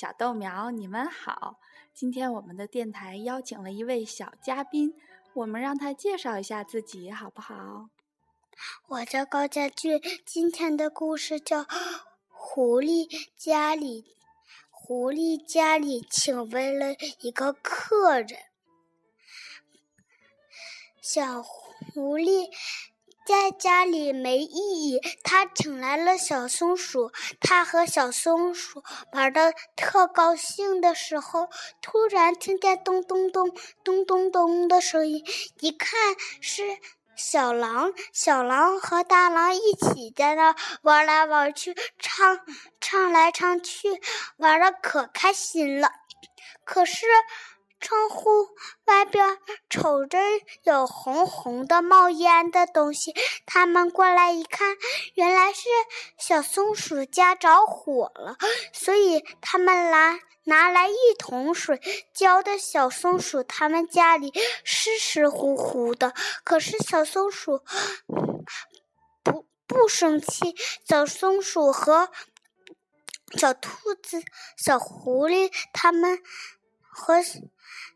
小豆苗，你们好！今天我们的电台邀请了一位小嘉宾，我们让他介绍一下自己，好不好？我叫高家俊，今天的故事叫《狐狸家里》。狐狸家里请来了一个客人，小狐狸。在家里没意义，他请来了小松鼠。他和小松鼠玩的特高兴的时候，突然听见咚咚咚、咚咚咚的声音。一看是小狼，小狼和大狼一起在那玩来玩去，唱唱来唱去，玩的可开心了。可是。窗户外边瞅着有红红的冒烟的东西，他们过来一看，原来是小松鼠家着火了，所以他们来拿来一桶水，浇的小松鼠他们家里湿湿乎乎的。可是小松鼠不不生气，小松鼠和小兔子、小狐狸他们和。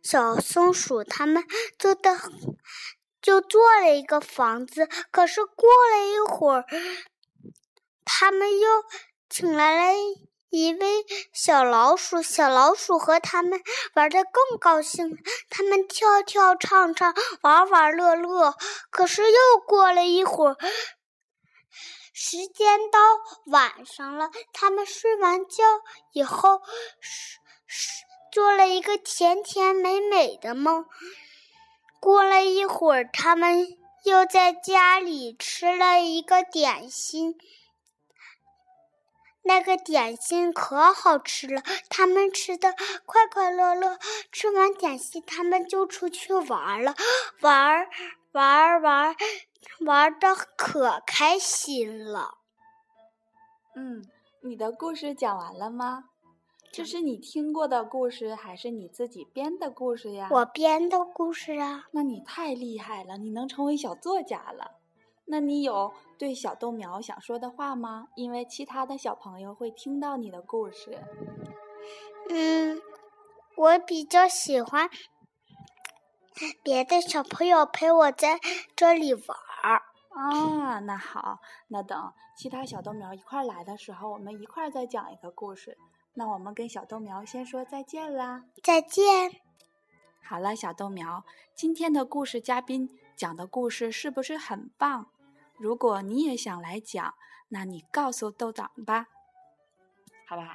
小松鼠他们做的就做了一个房子，可是过了一会儿，他们又请来了一位小老鼠。小老鼠和他们玩的更高兴，他们跳跳唱唱，玩玩乐乐。可是又过了一会儿，时间到晚上了，他们睡完觉以后，是是。做了一个甜甜美美的梦。过了一会儿，他们又在家里吃了一个点心。那个点心可好吃了，他们吃的快快乐乐。吃完点心，他们就出去玩了，玩玩玩，玩的可开心了。嗯，你的故事讲完了吗？这是你听过的故事，还是你自己编的故事呀？我编的故事啊！那你太厉害了，你能成为小作家了。那你有对小豆苗想说的话吗？因为其他的小朋友会听到你的故事。嗯，我比较喜欢别的小朋友陪我在这里玩儿。啊，那好，那等其他小豆苗一块来的时候，我们一块再讲一个故事。那我们跟小豆苗先说再见啦！再见。好了，小豆苗，今天的故事嘉宾讲的故事是不是很棒？如果你也想来讲，那你告诉豆长吧，好不好？